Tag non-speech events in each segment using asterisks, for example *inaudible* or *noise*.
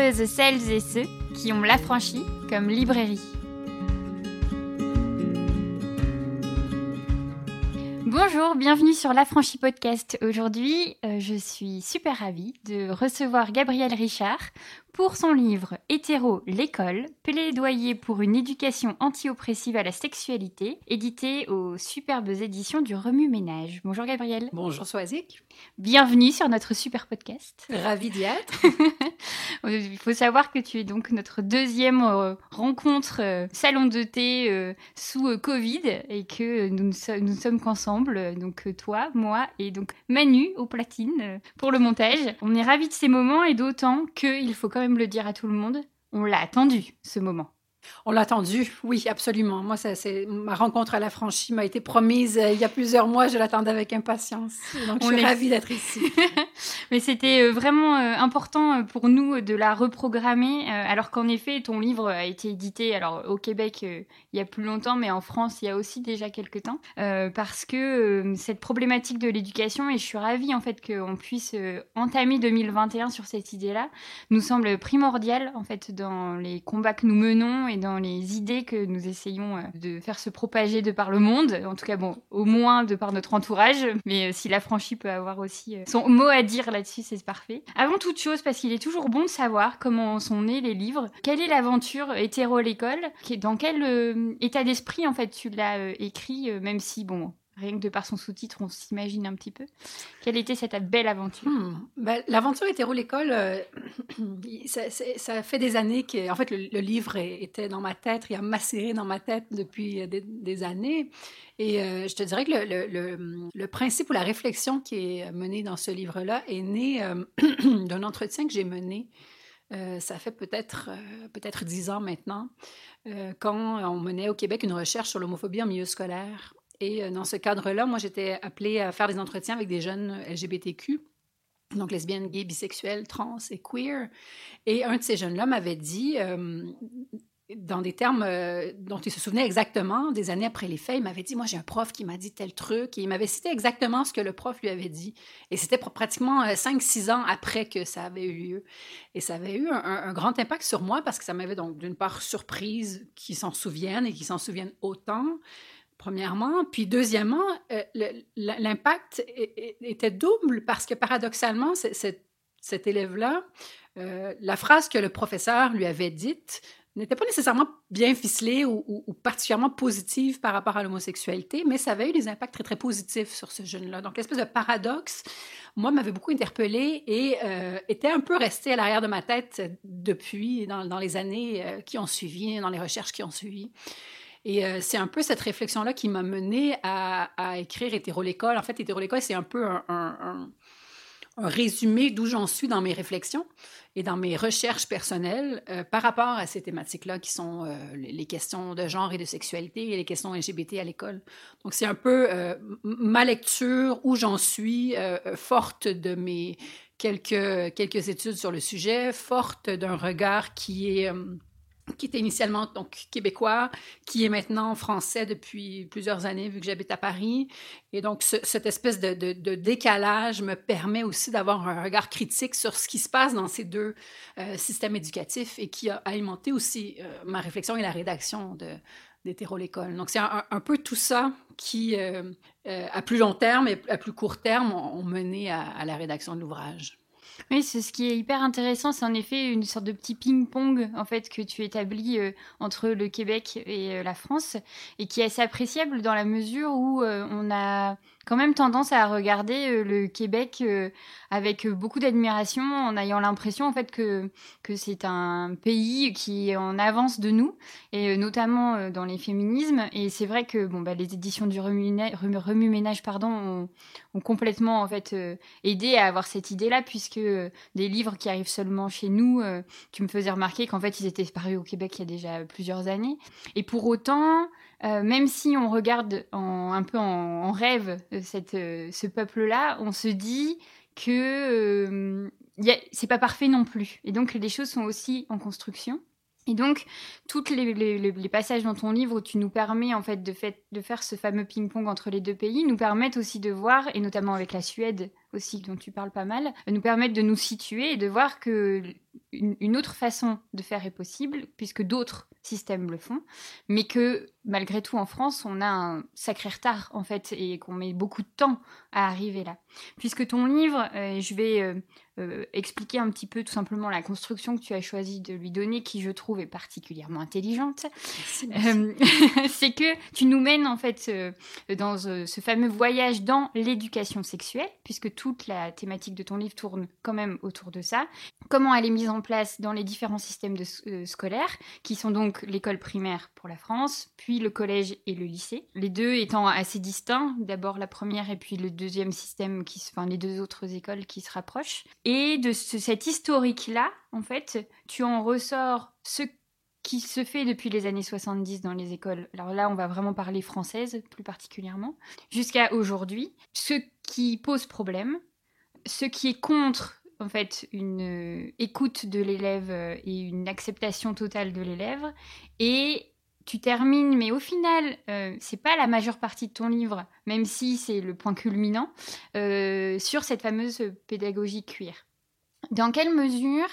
celles et ceux qui ont l'affranchi comme librairie. Bonjour, bienvenue sur l'Affranchi Podcast. Aujourd'hui, euh, je suis super ravie de recevoir Gabriel Richard pour son livre Hétéro, l'école, plaidoyer pour une éducation anti-oppressive à la sexualité, édité aux superbes éditions du Remue Ménage. Bonjour Gabriel. Bonjour Soazic. Bienvenue sur notre super podcast. Ravi d'y être. *laughs* Il faut savoir que tu es donc notre deuxième euh, rencontre euh, salon de thé euh, sous Covid et que nous ne nous sommes qu'ensemble, donc toi, moi et donc Manu au platine pour le montage. On est ravis de ces moments et d'autant qu'il faut quand même le dire à tout le monde, on l'a attendu, ce moment. On l'a attendu, oui, absolument. Moi, c'est ma rencontre à la franchise m'a été promise euh, il y a plusieurs mois. Je l'attendais avec impatience. Donc, je suis ravie d'être *laughs* ici. Mais c'était euh, vraiment euh, important pour nous de la reprogrammer, alors qu'en effet, ton livre a été édité alors au Québec il y a plus longtemps, mais en France il y a aussi déjà quelques temps, parce que cette problématique de l'éducation, et je suis ravie en fait qu'on puisse entamer 2021 sur cette idée-là, nous semble primordial en fait dans les combats que nous menons et dans les idées que nous essayons euh, de faire se propager de par le monde, en tout cas bon, au moins de par notre entourage, mais euh, si la franchise peut avoir aussi euh, son mot à dire là-dessus, c'est parfait. Avant toute chose, parce qu'il est toujours bon de savoir comment sont nés les livres, quelle est l'aventure hétéro l'école, dans quel état d'esprit en fait tu l'as écrit, même si bon, Rien que de par son sous-titre, on s'imagine un petit peu. Quelle était cette belle aventure? Hmm. ben, L'aventure hétéro l'école, euh, *clears throat* ça, fait des années que, en fait, le, livre était dans ma tête, il a macéré dans ma tête depuis des, années. Et euh, je te dirais que le, principe ou la réflexion qui est menée dans ce livre-là est né euh, *clears throat* d'un entretien que j'ai mené. ça fait peut-être peut-être dix ans maintenant, quand on menait au Québec une recherche sur l'homophobie en milieu scolaire. Et euh, dans ce cadre-là, moi, j'étais appelée à faire des entretiens avec des jeunes LGBTQ, donc lesbiennes, gays, bisexuelles, trans et queer. Et un de ces jeunes-là m'avait dit, euh, dans des termes euh, dont il se souvenait exactement, des années après les faits, il m'avait dit, moi j'ai un prof qui m'a dit tel truc, et il m'avait cité exactement ce que le prof lui avait dit. Et c'était pratiquement 5-6 ans après que ça avait eu lieu. Et ça avait eu un grand impact sur moi parce que ça m'avait donc d'une part surprise qu'ils s'en souviennent et qu'ils s'en souviennent autant premièrement. Puis deuxièmement, euh, l'impact était double parce que paradoxalement, cet élève-là, euh, la phrase que le professeur lui avait dite n'était pas nécessairement bien ficelée ou, particulièrement positive par rapport à l'homosexualité, mais ça avait eu des impacts très, très positifs sur ce jeune-là. Donc, l'espèce de paradoxe, moi, m'avait beaucoup interpellée et euh, était un peu restée à l'arrière de ma tête depuis, dans, les années qui ont suivi, dans les recherches qui ont suivi. Et euh, c'est un peu cette réflexion-là qui m'a menée à, écrire Hétéro l'école. En fait, Hétéro l'école, c'est un peu un, résumé d'où j'en suis dans mes réflexions et dans mes recherches personnelles euh, par rapport à ces thématiques-là qui sont euh, les questions de genre et de sexualité et les questions LGBT à l'école. Donc, c'est un peu ma lecture, où j'en suis, forte de mes quelques, quelques études sur le sujet, forte d'un regard qui est qui était initialement donc québécois, qui est maintenant français depuis plusieurs années vu que j'habite à Paris. Et donc cette espèce de, décalage me permet aussi d'avoir un regard critique sur ce qui se passe dans ces deux euh, systèmes éducatifs et qui a alimenté aussi euh, ma réflexion et la rédaction de l'école. Donc c'est un, peu tout ça qui, euh, à plus long terme et à plus court terme, ont, mené à la rédaction de l'ouvrage. Oui, c'est ce qui est hyper intéressant, c'est en effet une sorte de petit ping-pong en fait que tu établis euh, entre le Québec et euh, la France et qui est assez appréciable dans la mesure où euh, on a quand même tendance à regarder euh, le Québec euh, avec beaucoup d'admiration, en ayant l'impression en fait que, que c'est un pays qui est en avance de nous, et euh, notamment dans les féminismes. Et c'est vrai que bon, bah, les éditions du remue-ménage pardon, ont, ont, complètement en fait aidé à avoir cette idée-là, puisque des livres qui arrivent seulement chez nous, tu me faisais remarquer qu'en fait ils étaient parus au Québec il y a déjà plusieurs années. Et pour autant, euh, même si on regarde un peu en, rêve euh, euh, ce peuple-là, on se dit que c'est pas parfait non plus. Et donc les choses sont aussi en construction. Et donc, tous les, passages dans ton livre où tu nous permets en fait de, faire ce fameux ping-pong entre les deux pays nous permettent aussi de voir, et notamment avec la Suède aussi, dont tu parles pas mal, nous permettent de nous situer et de voir que une, autre façon de faire est possible, puisque d'autres systèmes le font, mais que malgré tout en France, on a un sacré retard en fait et qu'on met beaucoup de temps à arriver là. Puisque ton livre, euh, je vais euh, euh, expliquer un petit peu tout simplement la construction que tu as choisi de lui donner, qui je trouve est particulièrement intelligente. *laughs* C'est que tu nous mènes en fait dans ce fameux voyage dans l'éducation sexuelle, puisque toute la thématique de ton livre tourne quand même autour de ça. Comment elle est mise en place dans les différents systèmes de, scolaires, qui sont donc l'école primaire pour la France, puis le collège et le lycée. Les deux étant assez distincts, d'abord la première et puis le deuxième système, qui, enfin les deux autres écoles qui se rapprochent. Et de cet historique-là, en fait, tu en ressors ce qui se fait depuis les années 70 dans les écoles. Alors là, on va vraiment parler française plus particulièrement, jusqu'à aujourd'hui. Ce qui pose problème, ce qui est contre en fait une euh, écoute de l'élève euh, et une acceptation totale de l'élève et tu termines, mais au final, euh, c'est pas la majeure partie de ton livre, même si c'est le point culminant, sur cette fameuse pédagogie cuir. Dans quelle mesure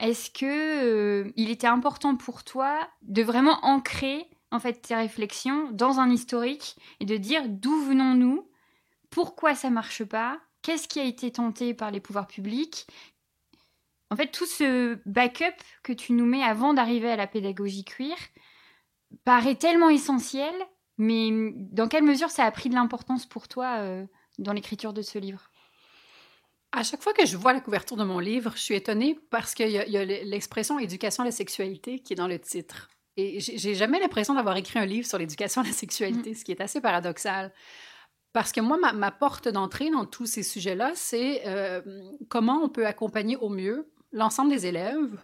est-ce que il était important pour toi de vraiment ancrer en fait tes réflexions dans un historique et de dire d'où venons-nous, pourquoi ça marche pas, qu'est-ce qui a été tenté par les pouvoirs publics? En fait, tout ce backup que tu nous mets avant d'arriver à la pédagogie cuir paraît tellement essentiel, mais dans quelle mesure ça a pris de l'importance pour toi euh, dans l'écriture de ce livre? À chaque fois que je vois la couverture de mon livre, je suis étonnée parce qu'il y a, l'expression éducation à la sexualité qui est dans le titre. Et j'ai jamais l'impression d'avoir écrit un livre sur l'éducation à la sexualité, mm. ce qui est assez paradoxal. Parce que moi, ma, porte d'entrée dans tous ces sujets-là, c'est euh, comment on peut accompagner au mieux l'ensemble des élèves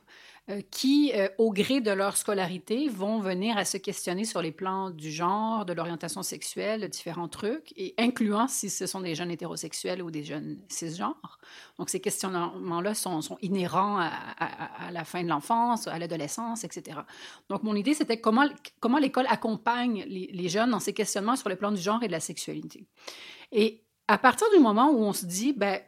qui, euh, au gré de leur scolarité, vont venir à se questionner sur les plans du genre, de l'orientation sexuelle, de différents trucs, et incluant si ce sont des jeunes hétérosexuels ou des jeunes cisgenres. Donc, ces questionnements-là sont, inhérents à, la fin de l'enfance, à l'adolescence, etc. Donc, mon idée, c'était comment, comment l'école accompagne les, les jeunes dans ces questionnements sur le plan du genre et de la sexualité. Et à partir du moment où on se dit, ben,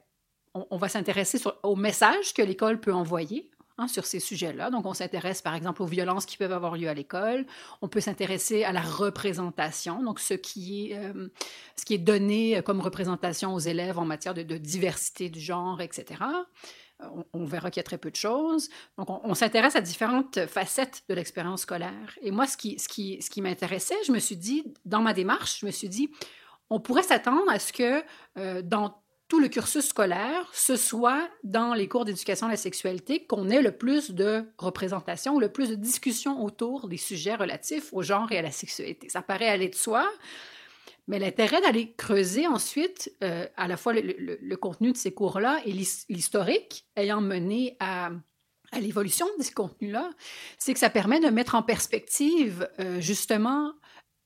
on, va s'intéresser au message que l'école peut envoyer Hein, sur ces sujets-là. Donc, on s'intéresse par exemple aux violences qui peuvent avoir lieu à l'école. On peut s'intéresser à la représentation, donc ce qui est, euh, ce qui est donné comme représentation aux élèves en matière de, diversité du genre, etc. On, verra qu'il y a très peu de choses. Donc, on, s'intéresse à différentes facettes de l'expérience scolaire. Et moi, ce qui, ce qui, ce qui m'intéressait, je me suis dit, dans ma démarche, je me suis dit, on pourrait s'attendre à ce que euh, dans tout le cursus scolaire, ce soit dans les cours d'éducation à la sexualité qu'on ait le plus de représentation, le plus de discussion autour des sujets relatifs au genre et à la sexualité. Ça paraît aller de soi, mais l'intérêt d'aller creuser ensuite euh, à la fois le, contenu de ces cours-là et l'historique ayant mené à, à l'évolution de ces contenus-là, c'est que ça permet de mettre en perspective euh, justement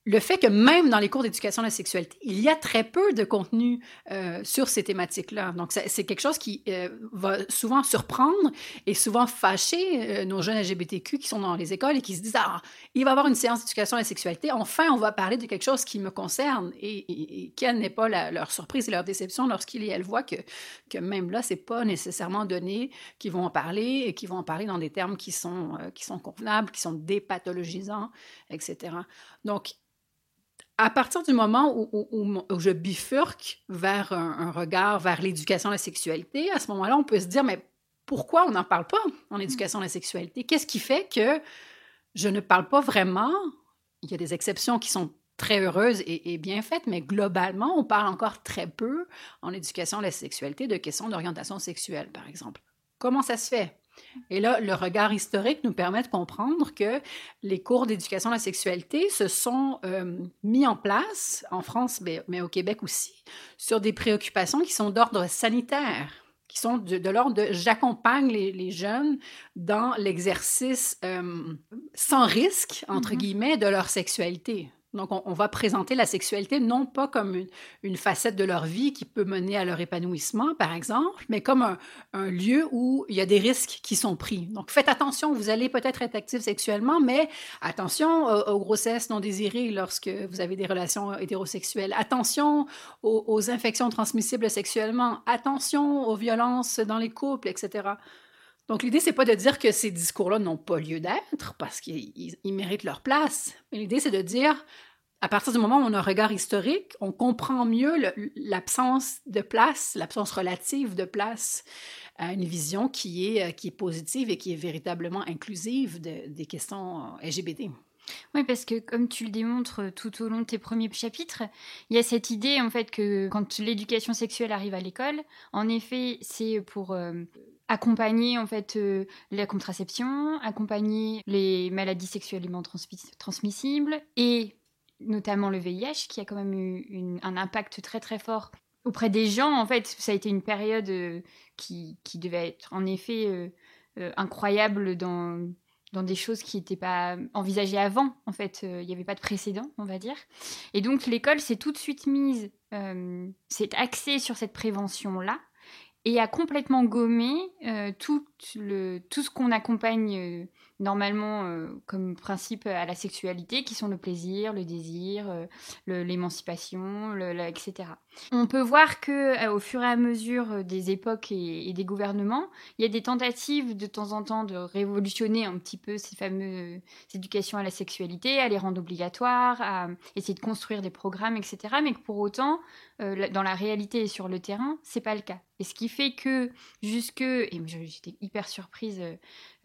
le fait que même dans les cours d'éducation à la sexualité, il y a très peu de contenu euh, sur ces thématiques-là. Donc, c'est quelque chose qui euh, va souvent surprendre et souvent fâcher euh, nos jeunes LGBTQ qui sont dans les écoles et qui se disent Ah, il va y avoir une séance d'éducation à la sexualité. Enfin, on va parler de quelque chose qui me concerne. Et, quelle n'est pas leur surprise et leur déception lorsqu'ils et elles voient que, que même là, c'est pas nécessairement donné qu'ils vont en parler et qu'ils vont en parler dans des termes qui sont, qui sont convenables, qui sont dépathologisants, etc. Donc, à partir du moment où, je bifurque vers un, regard vers l'éducation à la sexualité, à ce moment-là, on peut se dire, mais pourquoi on n'en parle pas en éducation à la sexualité? Qu'est-ce qui fait que je ne parle pas vraiment? Il y a des exceptions qui sont très heureuses et, et bien faites, mais globalement, on parle encore très peu en éducation à la sexualité de questions d'orientation sexuelle, par exemple. Comment ça se fait? Et là, le regard historique nous permet de comprendre que les cours d'éducation à la sexualité se sont euh, mis en place, en France, mais, au Québec aussi, sur des préoccupations qui sont d'ordre sanitaire, qui sont de, l'ordre de j'accompagne les, jeunes dans l'exercice euh, sans risque, entre mm-hmm. guillemets, de leur sexualité. Donc, on, va présenter la sexualité non pas comme une, facette de leur vie qui peut mener à leur épanouissement, par exemple, mais comme un, lieu où il y a des risques qui sont pris. Donc, faites attention, vous allez peut-être être actif sexuellement, mais attention aux, grossesses non désirées lorsque vous avez des relations hétérosexuelles. Attention aux, infections transmissibles sexuellement. Attention aux violences dans les couples, etc. Donc, l'idée, c'est pas de dire que ces discours-là n'ont pas lieu d'être parce qu'ils méritent leur place. Mais l'idée, c'est de dire, à partir du moment où on a un regard historique, on comprend mieux l'absence de place, l'absence relative de place à une vision qui est, euh, qui est positive et qui est véritablement inclusive des questions euh, LGBT. Oui, parce que comme tu le démontres tout au long de tes premiers chapitres, il y a cette idée en fait que quand l'éducation sexuelle arrive à l'école, en effet, c'est pour euh, accompagner en fait euh, la contraception, accompagner les maladies sexuellement transmissibles et notamment le VIH qui a quand même eu un impact très très fort auprès des gens. En fait, ça a été une période euh, qui, qui, devait être en effet euh, incroyable dans dans des choses qui n'étaient pas envisagées avant. En fait, il n'y avait pas de précédent, on va dire. Et donc l'école s'est tout de suite mise, s'est axée sur cette prévention-là et a complètement gommé euh, tout, le, tout ce qu'on accompagne euh, normalement euh, comme principe à la sexualité, qui sont le plaisir, le désir, l'émancipation, etc. On peut voir que au fur et à mesure des époques et, des gouvernements, il y a des tentatives de temps en temps de révolutionner un petit peu ces fameuses éducations à la sexualité, à les rendre obligatoires, à essayer de construire des programmes, etc. Mais que pour autant, dans la réalité et sur le terrain, c'est pas le cas. Et ce qui fait que jusque, et j'étais hyper surprise, euh,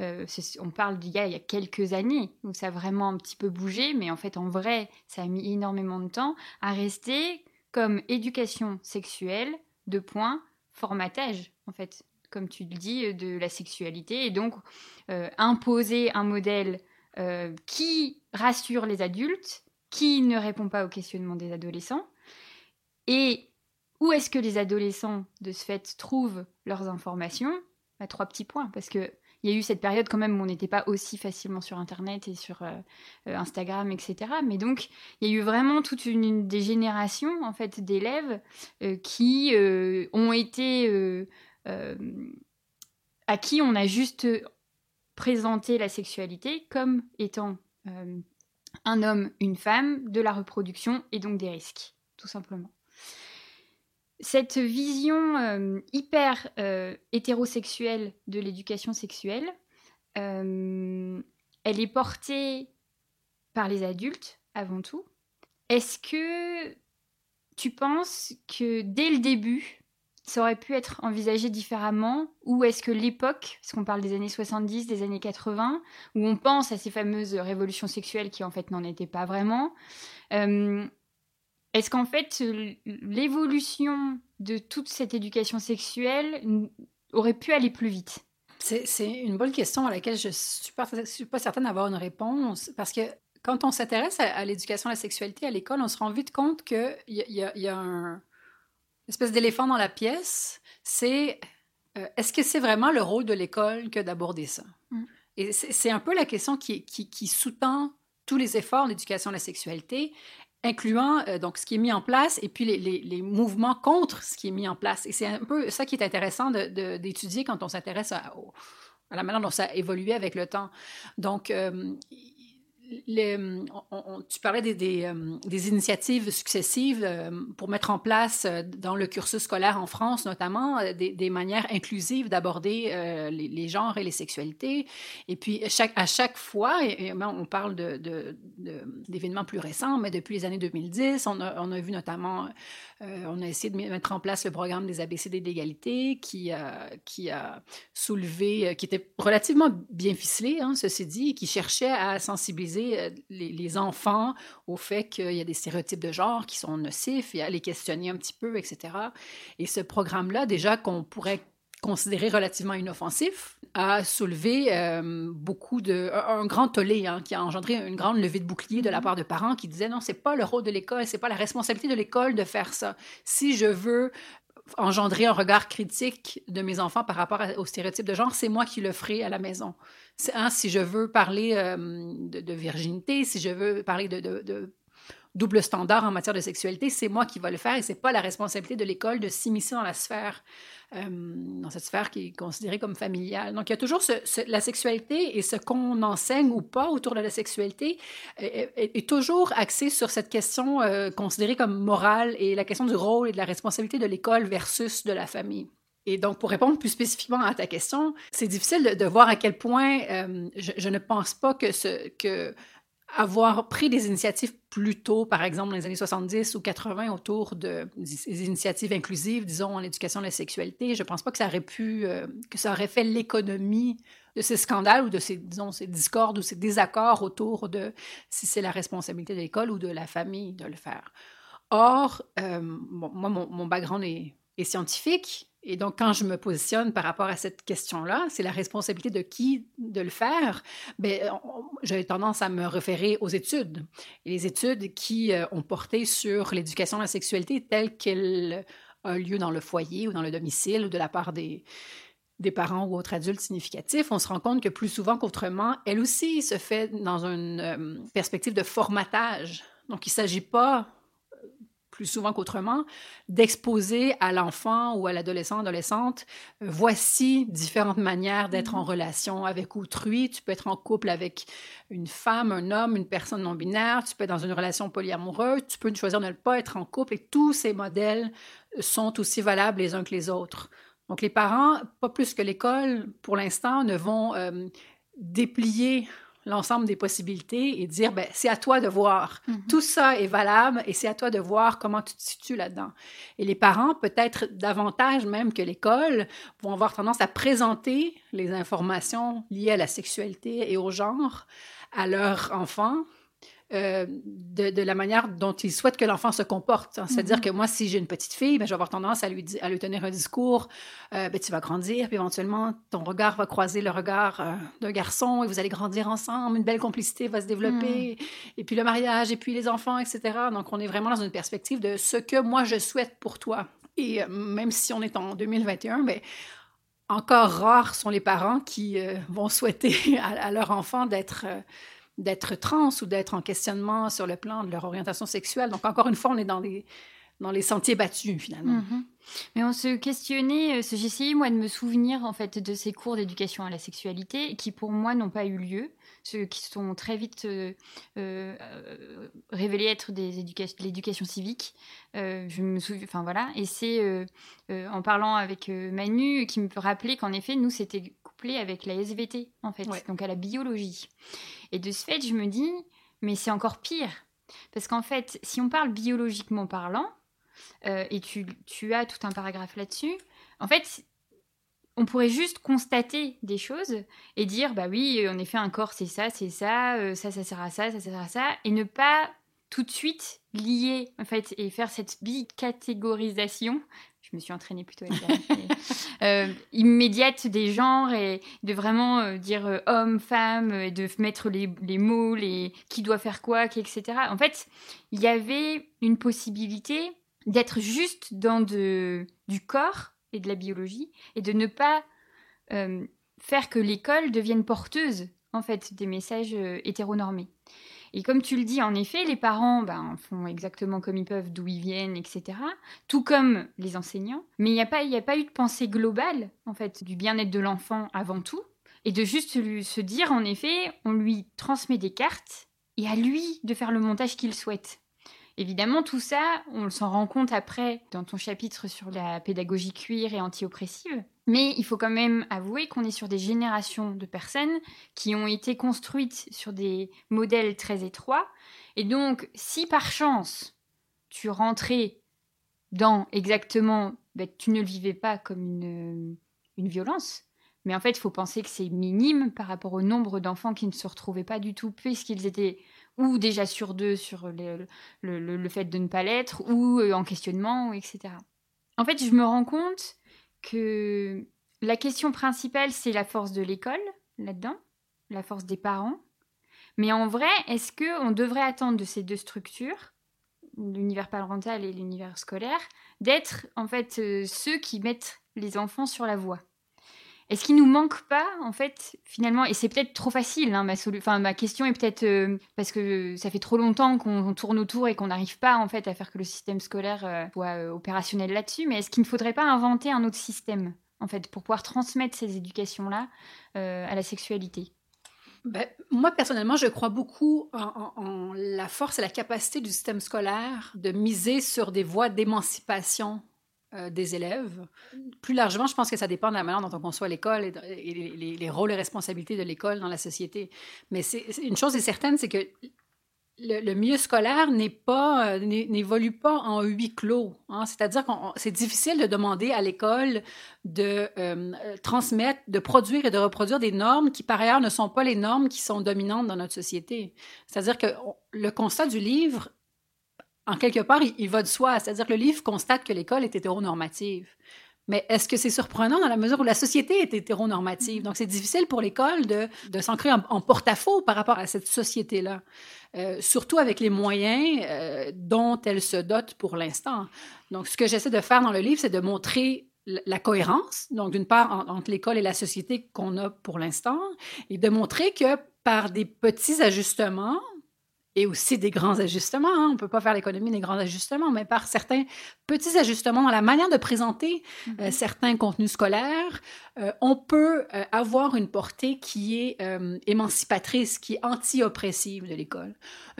euh, on parle d'il y, il y a quelques années, où ça a vraiment un petit peu bougé, mais en fait en vrai, ça a mis énormément de temps à rester comme éducation sexuelle, de point, formatage, en fait, comme tu le dis, de la sexualité, et donc euh, imposer un modèle qui rassure les adultes, qui ne répond pas aux questionnements des adolescents, et où est-ce que les adolescents, de ce fait, trouvent leurs informations? À bah, Trois petits points, parce que il y a eu cette période quand même où on n'était pas aussi facilement sur Internet et sur euh, euh, Instagram, etc. Mais donc, il y a eu vraiment toute une, des générations en fait d'élèves euh, qui ont été à qui on a juste présenté la sexualité comme étant un homme, une femme, de la reproduction et donc des risques, tout simplement cette vision euh, hyper euh, hétérosexuelle de l'éducation sexuelle, euh, elle est portée par les adultes avant tout. Est-ce que tu penses que dès le début, ça aurait pu être envisagé différemment? Ou est-ce que l'époque, parce qu'on parle des années 70, des années 80, où on pense à ces fameuses révolutions sexuelles qui en fait n'en étaient pas vraiment, est-ce qu'en fait, l'évolution de toute cette éducation sexuelle aurait pu aller plus vite? C'est une bonne question à laquelle je ne suis, suis, pas certaine d'avoir une réponse, parce que quand on s'intéresse à, l'éducation à la sexualité à l'école, on se rend vite compte qu'il y, y, y, a un espèce d'éléphant dans la pièce, c'est euh, est-ce que c'est vraiment le rôle de l'école que d'aborder ça? Mm. Et c'est un peu la question qui, qui, qui sous-tend tous les efforts d'éducation à la sexualité incluant euh, donc ce qui est mis en place et puis les, les, mouvements contre ce qui est mis en place. Et c'est un peu ça qui est intéressant d'étudier quand on s'intéresse à, la manière dont ça a évolué avec le temps. Donc, euh, tu parlais des, euh, initiatives successives euh, pour mettre en place euh, dans le cursus scolaire en France notamment des, manières inclusives d'aborder les, genres et les sexualités. Et puis à chaque fois, on parle d'événements plus récents, mais depuis les années 2010, on a, on a vu notamment euh, on a essayé de mettre en place le programme des ABCD d'égalité qui, qui a soulevé, euh, qui était relativement bien ficelé, hein, ceci dit, qui cherchait à sensibiliser euh, les, enfants au fait qu'il y a des stéréotypes de genre qui sont nocifs et à les questionner un petit peu, etc. Et ce programme-là, déjà qu'on pourrait considéré relativement inoffensif, a soulevé euh, beaucoup de un, grand tollé hein, qui a engendré une grande levée de bouclier de la mm-hmm. part de parents qui disaient non c'est pas le rôle de l'école c'est pas la responsabilité de l'école de faire ça si je veux engendrer un regard critique de mes enfants par rapport aux stéréotypes de genre c'est moi qui le ferai à la maison hein, si je veux parler euh, de, virginité si je veux parler de, de double standard en matière de sexualité, c'est moi qui va le faire et c'est pas la responsabilité de l'école de s'immiscer dans la sphère, euh, dans cette sphère qui est considérée comme familiale. Donc, il y a toujours la sexualité et ce qu'on enseigne ou pas autour de la sexualité est, toujours axé sur cette question euh, considérée comme morale et la question du rôle et de la responsabilité de l'école versus de la famille. Et donc, pour répondre plus spécifiquement à ta question, c'est difficile de, voir à quel point euh, je, je, ne pense pas que, ce, que avoir pris des initiatives plus tôt, par exemple dans les années 70 ou 80, autour de des initiatives inclusives, disons, en éducation de la sexualité, je ne pense pas que ça aurait pu, euh, que ça aurait fait l'économie de ces scandales ou de ces, disons, ces discordes ou ces désaccords autour de si c'est la responsabilité de l'école ou de la famille de le faire. Or, euh, moi, mon, mon background est scientifique, et donc, quand je me positionne par rapport à cette question-là, c'est la responsabilité de qui de le faire. Ben, j'ai tendance à me référer aux études. Et les études qui euh, ont porté sur l'éducation de la sexualité telle qu'elle a lieu dans le foyer ou dans le domicile ou de la part des, des parents ou autres adultes significatifs, on se rend compte que plus souvent qu'autrement, elle aussi se fait dans une euh, perspective de formatage. Donc, il ne s'agit pas plus souvent qu'autrement, d'exposer à l'enfant ou à l'adolescent, adolescente, euh, voici différentes manières d'être en mhm. relation avec autrui. Tu peux être en couple avec une femme, un homme, une personne non binaire, tu peux être dans une relation polyamoureuse, tu peux choisir de ne pas être en couple et tous ces modèles sont aussi valables les uns que les autres. Donc les parents, pas plus que l'école, pour l'instant, ne vont euh, déplier l'ensemble des possibilités et dire, ben, c'est à toi de voir. Mhm. Tout ça est valable et c'est à toi de voir comment tu te situes là-dedans. Et les parents, peut-être davantage même que l'école, vont avoir tendance à présenter les informations liées à la sexualité et au genre à leurs enfants euh, de, la manière dont ils souhaitent que l'enfant se comporte. Hein. C'est-à-dire mm-hmm. que moi, si j'ai une petite fille, ben, je vais avoir tendance à lui, à lui tenir un discours. Euh, ben, tu vas grandir, puis éventuellement, ton regard va croiser le regard euh, d'un garçon et vous allez grandir ensemble. Une belle complicité va se développer. Mm. Et puis le mariage, et puis les enfants, etc. Donc, on est vraiment dans une perspective de ce que moi, je souhaite pour toi. Et même si on est en 2021, mais ben, encore rares sont les parents qui vont souhaiter *laughs* à, à leur enfant d'être d'être trans ou d'être en questionnement sur le plan de leur orientation sexuelle. Donc, encore une fois, on est dans les, dans les sentiers battus, finalement. Mhm. Mais on se questionnait, euh, j'ai essayé, moi, de me souvenir, en fait, de ces cours d'éducation à la sexualité qui, pour moi, n'ont pas eu lieu, ceux qui sont très vite euh, euh, révélés être des de l'éducation civique. je me souviens, enfin, voilà. Et c'est en parlant avec Manu qui me rappelait qu'en effet, nous, c'était avec la SVT, en fait, donc à la biologie. Et de ce fait, je me dis, mais c'est encore pire. Parce qu'en fait, si on parle biologiquement parlant, euh, et tu, tu, as tout un paragraphe là-dessus, en fait, on pourrait juste constater des choses et dire, bah oui, en effet, un corps, c'est ça, c'est ça, euh, ça, ça sert à ça, ça sert à ça, et ne pas tout de suite lier, en fait, et faire cette bicatégorisation je me suis entraînée plutôt *laughs* euh, immédiate des genres et de vraiment euh, dire euh, homme, femme, et de mettre les, les mots, les qui doit faire quoi, etc. En fait, il y avait une possibilité d'être juste dans de, du corps et de la biologie et de ne pas faire que l'école devienne porteuse en fait des messages hétéronormés. Et comme tu le dis, en effet, les parents ben, font exactement comme ils peuvent, d'où ils viennent, etc. Tout comme les enseignants. Mais il n'y a, pas, eu de pensée globale, en fait, du bien-être de l'enfant avant tout. Et de juste se dire, en effet, on lui transmet des cartes et à lui de faire le montage qu'il souhaite. Évidemment, tout ça, on s'en rend compte après dans ton chapitre sur la pédagogie cuir et anti-oppressive. Mais il faut quand même avouer qu'on est sur des générations de personnes qui ont été construites sur des modèles très étroits. Et donc, si par chance, tu rentrais dans exactement, ben, tu ne le vivais pas comme une, une violence, mais en fait, il faut penser que c'est minime par rapport au nombre d'enfants qui ne se retrouvaient pas du tout, puisqu'ils étaient ou déjà sur deux sur le, le, fait de ne pas l'être, ou euh, en questionnement, etc. En fait, je me rends compte que la question principale, c'est la force de l'école, là-dedans, la force des parents. Mais en vrai, est-ce qu'on devrait attendre de ces deux structures, l'univers parental et l'univers scolaire, d'être en fait euh, ceux qui mettent les enfants sur la voie? Est-ce qu'il nous manque pas, en fait, finalement, et c'est peut-être trop facile, hein, ma, question est peut-être euh, parce que ça fait trop longtemps qu'on tourne autour et qu'on n'arrive pas, en fait, à faire que le système scolaire euh, soit euh, opérationnel là-dessus, mais est-ce qu'il ne faudrait pas inventer un autre système, en fait, pour pouvoir transmettre ces éducations-là à la sexualité? Ben, moi, personnellement, je crois beaucoup en, la force et la capacité du système scolaire de miser sur des voies d'émancipation euh, des élèves. Plus largement, je pense que ça dépend de la manière dont on conçoit l'école et, les, rôles et responsabilités de l'école dans la société. Mais c'est, une chose est certaine, c'est que le, milieu scolaire n'est pas, euh, n'évolue pas en huis clos. Hein. C'est-à-dire que c'est difficile de demander à l'école de euh, transmettre, de produire et de reproduire des normes qui, par ailleurs, ne sont pas les normes qui sont dominantes dans notre société. C'est-à-dire que le constat du livre en quelque part, il, va de soi. C'est-à-dire que le livre constate que l'école est hétéronormative. Mais est-ce que c'est surprenant dans la mesure où la société est hétéronormative? Donc, c'est difficile pour l'école de, de s'ancrer en, porte-à-faux par rapport à cette société-là, euh, surtout avec les moyens euh, dont elle se dote pour l'instant. Donc, ce que j'essaie de faire dans le livre, c'est de montrer la cohérence, donc d'une part entre l'école et la société qu'on a pour l'instant, et de montrer que par des petits ajustements, et aussi des grands ajustements. Hein. On ne peut pas faire l'économie des grands ajustements, mais par certains petits ajustements dans la manière de présenter euh, mm-hmm. certains contenus scolaires, euh, on peut euh, avoir une portée qui est émancipatrice, qui est anti-oppressive de l'école.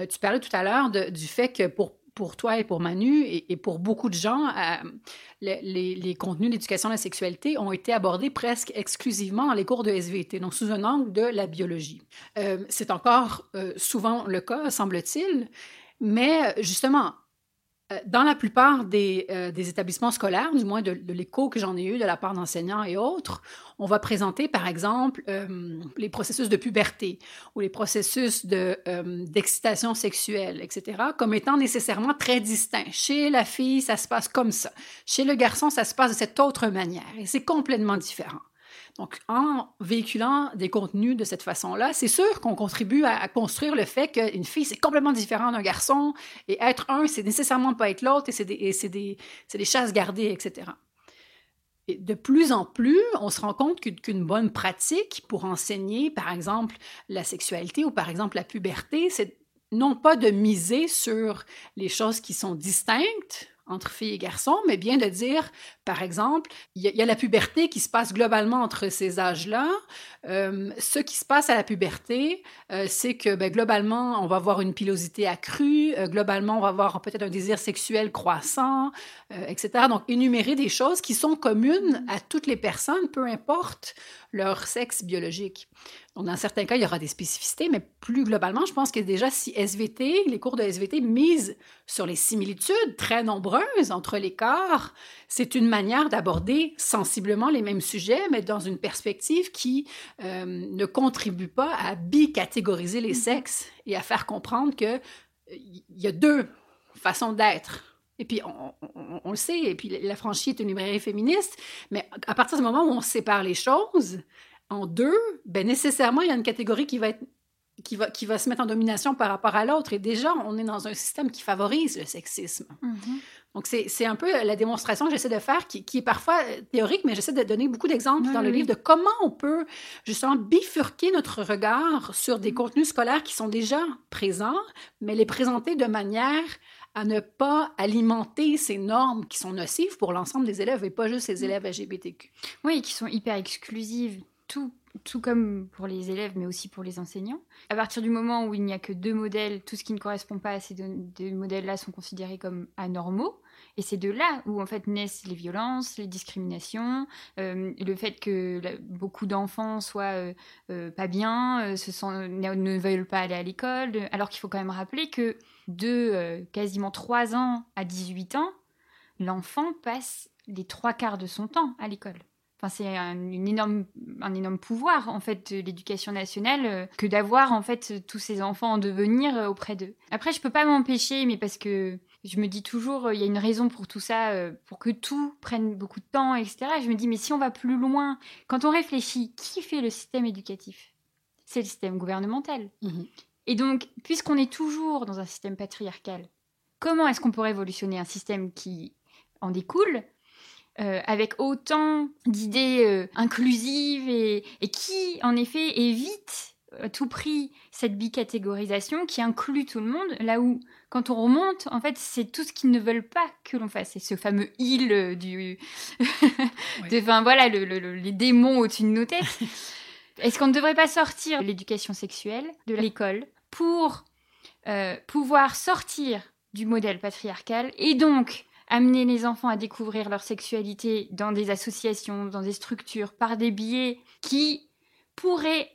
tu parlais tout à l'heure du fait que pour pour toi et pour Manu et, pour beaucoup de gens, euh, les, contenus d'éducation à la sexualité ont été abordés presque exclusivement dans les cours de SVT, donc sous un angle de la biologie. Euh, c'est encore euh, souvent le cas, semble-t-il, mais justement, dans la plupart euh, des, établissements scolaires, du moins de, l'écho que j'en ai eu de la part d'enseignants et autres, on va présenter par exemple euh, les processus de puberté ou les processus d'excitation sexuelle, etc., comme étant nécessairement très distincts. Chez la fille, ça se passe comme ça. Chez le garçon, ça se passe de cette autre manière. Et c'est complètement différent. Donc, en véhiculant des contenus de cette façon-là, c'est sûr qu'on contribue à, construire le fait qu'une fille, c'est complètement différent d'un garçon, et être un, c'est nécessairement pas être l'autre, et c'est des, des, chasses gardées, etc. Et de plus en plus, on se rend compte qu'une bonne pratique pour enseigner, par exemple, la sexualité ou par exemple la puberté, c'est non pas de miser sur les choses qui sont distinctes, entre filles et garçons, mais bien de dire, par exemple, il y, a la puberté qui se passe globalement entre ces âges-là. Euh, ce qui se passe à la puberté, euh, c'est que ben, globalement, on va avoir une pilosité accrue, euh, globalement, on va avoir peut-être un désir sexuel croissant, etc. Donc, énumérer des choses qui sont communes à toutes les personnes, peu importe leur sexe biologique. Donc, dans certains cas, il y aura des spécificités, mais plus globalement, je pense que déjà, si SVT, les cours de SVT misent sur les similitudes très nombreuses entre les corps, c'est une manière d'aborder sensiblement les mêmes sujets, mais dans une perspective qui euh, ne contribue pas à bicatégoriser les mm-hmm. sexes et à faire comprendre qu'il y a deux façons d'être. Et puis, on, le sait, et puis la franchise est une librairie féministe, mais à partir du moment où on sépare les choses, en deux, ben nécessairement, il y a une catégorie qui va être qui va, qui va se mettre en domination par rapport à l'autre. Et déjà, on est dans un système qui favorise le sexisme. Mm-hmm. Donc, c'est un peu la démonstration que j'essaie de faire, qui, qui, est parfois théorique, mais j'essaie de donner beaucoup d'exemples dans le livre de comment on peut justement bifurquer notre regard sur des contenus scolaires qui sont déjà présents, mais les présenter de manière à ne pas alimenter ces normes qui sont nocives pour l'ensemble des élèves et pas juste les mm. élèves LGBTQ. Oui, qui sont hyper exclusives tout, comme pour les élèves, mais aussi pour les enseignants. À partir du moment où il n'y a que deux modèles, tout ce qui ne correspond pas à ces deux, modèles-là sont considérés comme anormaux. Et c'est de là où en fait naissent les violences, les discriminations, euh, le fait que beaucoup d'enfants soient euh, euh, pas bien, se ne, veulent pas aller à l'école, alors qu'il faut quand même rappeler que de quasiment 3 ans à 18 ans, l'enfant passe les trois quarts de son temps à l'école. Enfin, c'est un, une énorme, un énorme pouvoir en fait de l'éducation nationale euh, que d'avoir en fait tous ces enfants en devenir euh, auprès d'eux. Après, je peux pas m'empêcher, mais parce que je me dis toujours, euh, il y a une raison pour tout ça, pour que tout prenne beaucoup de temps, etc. Je me dis, mais si on va plus loin, quand on réfléchit, qui fait le système éducatif? C'est le système gouvernemental. Mhm. Et donc, puisqu'on est toujours dans un système patriarcal, comment est-ce qu'on peut révolutionner un système qui en découle? Avec autant d'idées inclusives et, et, qui, en effet, évite à tout prix cette bicatégorisation qui inclut tout le monde, là où quand on remonte, en fait, c'est tout ce qu'ils ne veulent pas que l'on fasse. C'est ce fameux il euh, du. *laughs* Enfin, voilà, les démons au-dessus de nos têtes. *laughs* Est-ce qu'on ne devrait pas sortir l'éducation sexuelle de l'école pour euh, pouvoir sortir du modèle patriarcal et donc amener les enfants à découvrir leur sexualité dans des associations, dans des structures, par des biais qui pourraient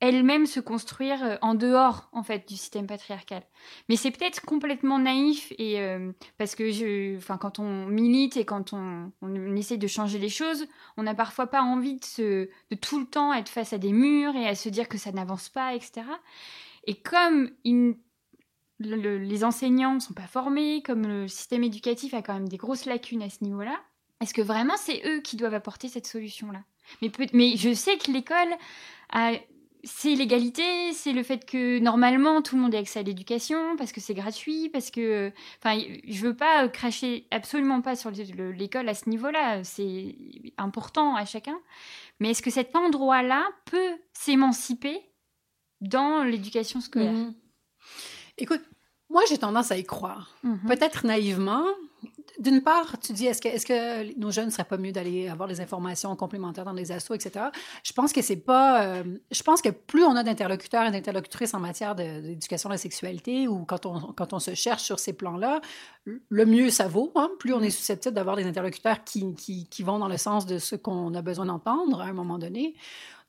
elle-même se construire euh, en dehors en fait du système patriarcal. Mais c'est peut-être complètement naïf et euh, parce que je, enfin quand on milite et quand on, on, essaie de changer les choses, on n'a parfois pas envie de, tout le temps être face à des murs et à se dire que ça n'avance pas, etc. Et comme les enseignants ne sont pas formés, comme le système éducatif a quand même des grosses lacunes à ce niveau-là, est-ce que vraiment c'est eux qui doivent apporter cette solution-là? Mais, je sais que l'école c'est l'égalité, c'est le fait que normalement tout le monde ait accès à l'éducation parce que c'est gratuit, parce que, enfin, je veux pas cracher absolument pas sur l'école à ce niveau-là, c'est important à chacun. Mais est-ce que cet endroit-là peut s'émanciper dans l'éducation scolaire? Mmh. Écoute, moi j'ai tendance à y croire, mmh peut-être naïvement, d'une part, tu dis, est-ce que, est que nos jeunes ne seraient pas mieux d'aller avoir des informations complémentaires dans les assos, etc. Je pense que c'est pas. Euh, je pense que plus on a d'interlocuteurs et d'interlocutrices en matière d'éducation de, la sexualité ou quand on, quand on se cherche sur ces plans-là, le mieux ça vaut. Hein. Plus on est susceptible d'avoir des interlocuteurs qui, qui, qui vont dans le sens de ce qu'on a besoin d'entendre à un moment donné.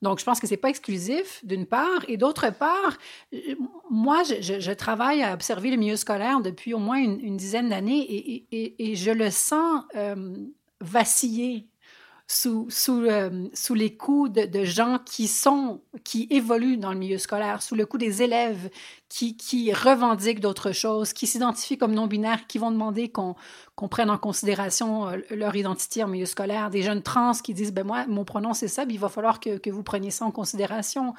Donc, je pense que c'est pas exclusif, d'une part. Et d'autre part, euh, moi, je, travaille à observer le milieu scolaire depuis au moins une, dizaine d'années et, je le sens euh, vaciller euh, sous les coups de, gens qui évoluent dans le milieu scolaire, sous le coup des élèves qui, revendiquent d'autres choses, qui s'identifient comme non-binaires, qui vont demander qu'on prenne en considération euh, leur identité en milieu scolaire, des jeunes trans qui disent ben moi mon pronom c'est ça, il va falloir que, vous preniez ça en considération,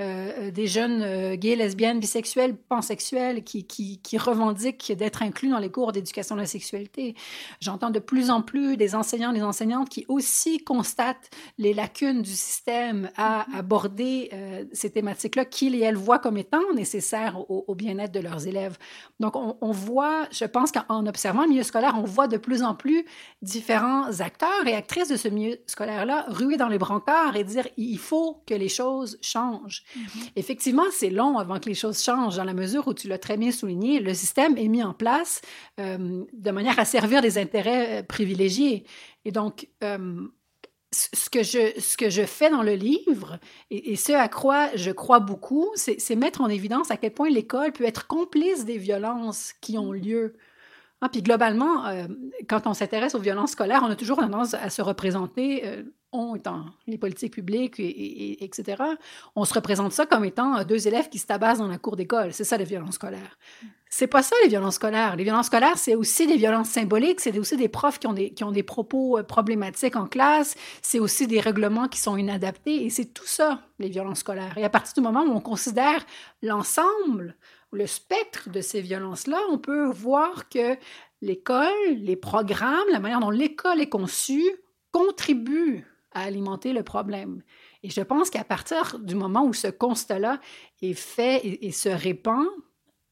euh, euh, des jeunes gays, lesbiennes, bisexuels, pansexuels qui, revendiquent d'être inclus dans les cours d'éducation de la sexualité. J'entends de plus en plus des enseignants, des enseignantes qui aussi constatent les lacunes du système à aborder ces thématiques-là qu'ils et elles voient comme étant nécessaires au, bien-être de leurs élèves. Donc on, on voit, je pense qu'en observant le milieu scolaire, on voit de plus en plus différents acteurs et actrices de ce milieu scolaire-là ruer dans les brancards et dire il faut que les choses changent. Mm-hmm. Effectivement, c'est long avant que les choses changent, dans la mesure où tu l'as très bien souligné, le système est mis en place euh, de manière à servir des intérêts euh, privilégiés. Et donc, euh, ce que, je, ce que je fais dans le livre, et, ce à quoi je crois beaucoup, c'est mettre en évidence à quel point l'école peut être complice des violences qui ont lieu. Ah, puis globalement, euh, quand on s'intéresse aux violences scolaires, on a toujours tendance à se représenter, euh, on étant les politiques publiques, et, etc., on se représente ça comme étant euh, deux élèves qui se tabassent dans la cour d'école. C'est ça les violences scolaires. C'est pas ça les violences scolaires. Les violences scolaires, c'est aussi des violences symboliques, c'est aussi des profs qui ont des, qui ont des propos problématiques en classe, c'est aussi des règlements qui sont inadaptés, et c'est tout ça, les violences scolaires. Et à partir du moment où on considère l'ensemble le spectre de ces violences-là, on peut voir que l'école, les programmes, la manière dont l'école est conçue contribuent à alimenter le problème. Et je pense qu'à partir du moment où ce constat-là est fait et, se répand,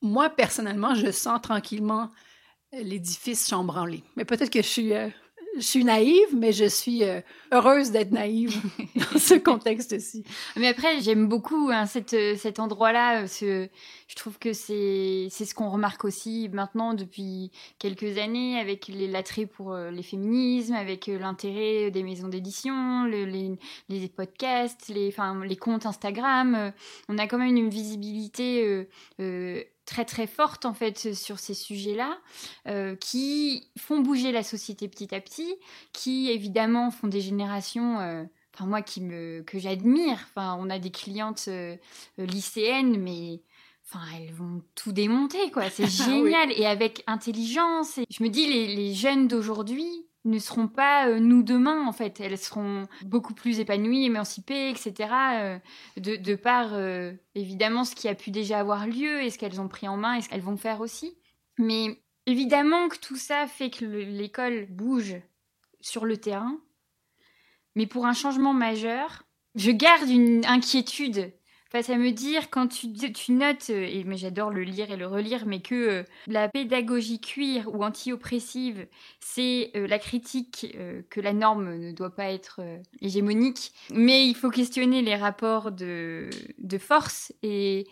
moi, personnellement, je sens tranquillement l'édifice chambranlé. Mais peut-être que je suis euh, je suis naïve, mais je suis euh, heureuse d'être naïve *laughs* dans ce contexte-ci. Mais après, j'aime beaucoup hein, euh, cet endroit-là. Euh, je trouve que c'est ce qu'on remarque aussi maintenant depuis quelques années avec l'attrait pour les féminismes, avec l'intérêt des maisons d'édition, les, les, podcasts, les, les comptes Instagram. On a quand même une visibilité très très forte en fait sur ces sujets-là, euh, qui font bouger la société petit à petit, qui évidemment font des générations, euh, enfin moi qui me que j'admire. Enfin, on a des clientes euh, lycéennes, mais enfin elles vont tout démonter quoi. C'est *laughs* ah génial et avec intelligence. Et je me dis les, les jeunes d'aujourd'hui ne seront pas euh, nous demain en fait. Elles seront beaucoup plus épanouies, émancipées, etc. Euh, de, de, par euh, évidemment ce qui a pu déjà avoir lieu et ce qu'elles ont pris en main et ce qu'elles vont faire aussi. Mais évidemment que tout ça fait que l'école bouge sur le terrain. Mais pour un changement majeur, je garde une inquiétude face à me dire quand tu, notes, euh, et mais j'adore le lire et le relire, mais que euh, la pédagogie cuir ou anti-oppressive, c'est euh, la critique que la norme ne doit pas être hégémonique, mais il faut questionner les rapports de, de force et,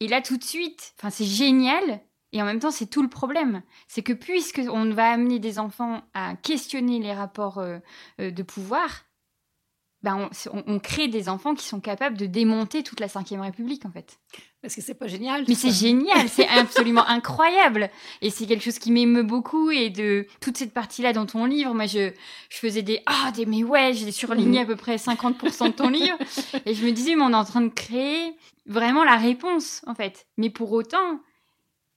et là tout de suite, c'est génial, et en même temps, c'est tout le problème. C'est que puisque on va amener des enfants à questionner les rapports de pouvoir, ben, on, crée des enfants qui sont capables de démonter toute la Ve République, en fait. Parce que c'est pas génial. Mais c'est génial, c'est *laughs* absolument incroyable. Et c'est quelque chose qui m'émeut beaucoup. Et de toute cette partie-là dans ton livre, moi, je, je faisais des Ah, des mais ouais, j'ai surligné à peu près 50% de ton livre. Et je me disais, mais on est en train de créer vraiment la réponse, en fait. Mais pour autant,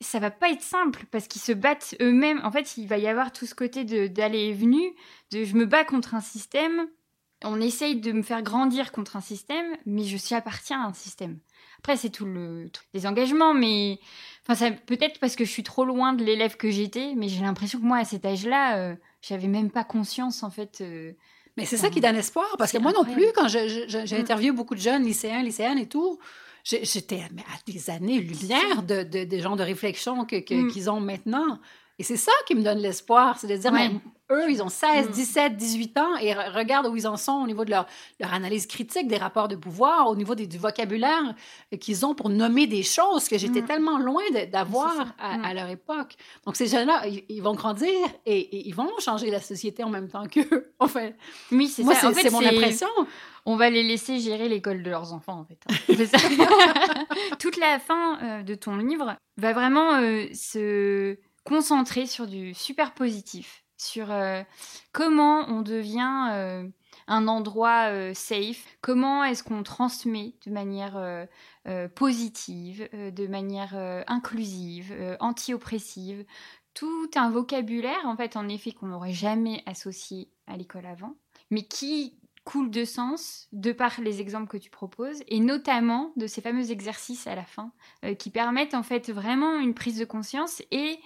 ça va pas être simple parce qu'ils se battent eux-mêmes. En fait, il va y avoir tout ce côté d'aller et venu, de je me bats contre un système on essaye de me faire grandir contre un système, mais je suis appartiens à un système. Après, c'est tout le des engagements, mais enfin, peut-être parce que je suis trop loin de l'élève que j'étais, mais j'ai l'impression que moi, à cet âge-là, euh, j'avais même pas conscience, en fait. Euh, mais c'est ça qui donne espoir, parce que moi non plus, quand j'ai mm. interviewé beaucoup de jeunes lycéens, lycéennes et tout, j'étais à des années-lumière de, de, des genres de réflexion mm. qu'ils ont maintenant. Et c'est ça qui me donne l'espoir, c'est de dire, mais eux, ils ont 16, 17, 18 ans et regarde où ils en sont au niveau de leur, leur analyse critique des rapports de pouvoir, au niveau des, du vocabulaire qu'ils ont pour nommer des choses que j'étais mm. tellement loin d'avoir mm. à, leur époque. Donc, ces jeunes-là, ils, vont grandir et, ils vont changer la société en même temps qu'eux. *laughs* Enfin, oui, c'est ça. c'est mon impression. On va les laisser gérer l'école de leurs enfants, en fait. *laughs* Hein. *laughs* Toute la fin euh, de ton livre va vraiment euh, se concentrer sur du super positif, sur euh, comment on devient euh, un endroit euh, safe, comment est-ce qu'on transmet de manière positive, de manière inclusive, anti-oppressive, tout un vocabulaire en fait en effet qu'on n'aurait jamais associé à l'école avant, mais qui coule de sens de par les exemples que tu proposes et notamment de ces fameux exercices à la fin qui permettent en fait vraiment une prise de conscience et